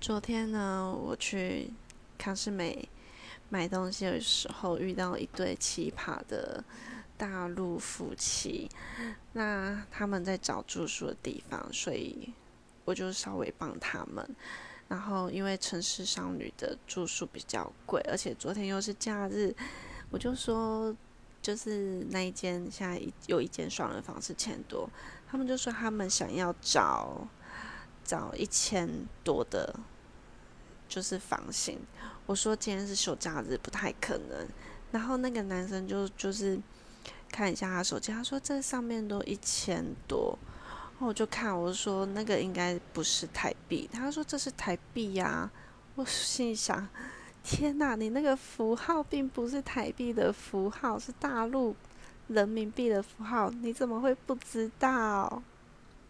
昨天呢，我去康士美买东西的时候，遇到一对奇葩的大陆夫妻。那他们在找住宿的地方，所以我就稍微帮他们。然后因为城市少女的住宿比较贵，而且昨天又是假日，我就说就是那一间现在有一间双人房是千多，他们就说他们想要找。找一千多的，就是房型。我说今天是休假日，不太可能。然后那个男生就就是看一下他手机，他说这上面都一千多。然后我就看，我说那个应该不是台币。他说这是台币呀。我心想，天哪，你那个符号并不是台币的符号，是大陆人民币的符号，你怎么会不知道？